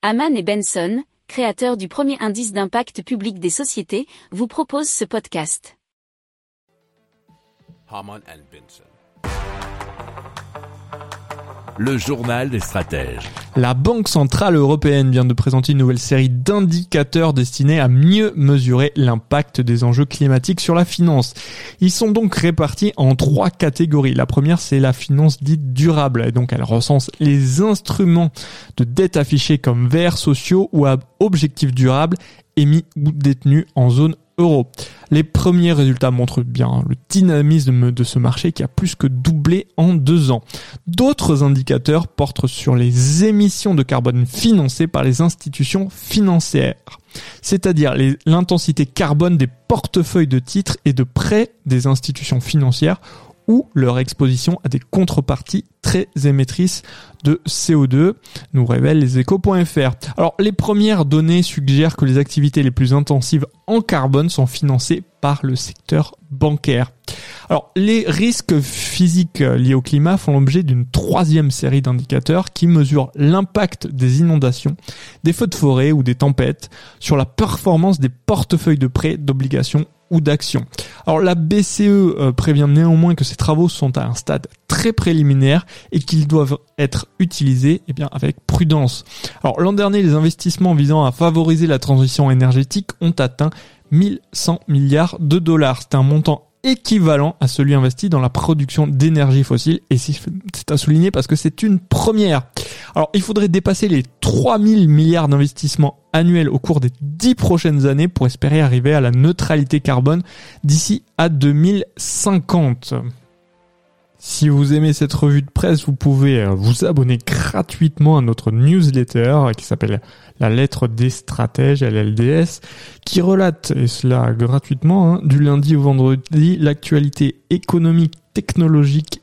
Haman et Benson, créateurs du premier indice d'impact public des sociétés, vous proposent ce podcast. Le journal des stratèges. La Banque Centrale Européenne vient de présenter une nouvelle série d'indicateurs destinés à mieux mesurer l'impact des enjeux climatiques sur la finance. Ils sont donc répartis en trois catégories. La première, c'est la finance dite durable. Et donc, elle recense les instruments de dette affichés comme verts sociaux ou à objectifs durables émis ou détenus en zone Les premiers résultats montrent bien le dynamisme de ce marché qui a plus que doublé en deux ans. D'autres indicateurs portent sur les émissions de carbone financées par les institutions financières, c'est-à-dire l'intensité carbone des portefeuilles de titres et de prêts des institutions financières ou leur exposition à des contreparties très émettrices de CO2, nous révèle les échos.fr. Alors les premières données suggèrent que les activités les plus intensives en carbone sont financées par le secteur bancaire. Alors les risques physiques liés au climat font l'objet d'une troisième série d'indicateurs qui mesurent l'impact des inondations, des feux de forêt ou des tempêtes sur la performance des portefeuilles de prêts, d'obligations ou d'actions. Alors la BCE euh, prévient néanmoins que ces travaux sont à un stade très préliminaire et qu'ils doivent être utilisés eh bien, avec prudence. Alors l'an dernier, les investissements visant à favoriser la transition énergétique ont atteint 1100 milliards de dollars. C'est un montant équivalent à celui investi dans la production d'énergie fossile et c'est à souligner parce que c'est une première. Alors il faudrait dépasser les 3000 milliards d'investissements annuels au cours des 10 prochaines années pour espérer arriver à la neutralité carbone d'ici à 2050. Si vous aimez cette revue de presse, vous pouvez euh, vous abonner gratuitement à notre newsletter qui s'appelle La lettre des stratèges, LLDS, qui relate, et cela gratuitement, hein, du lundi au vendredi, l'actualité économique, technologique,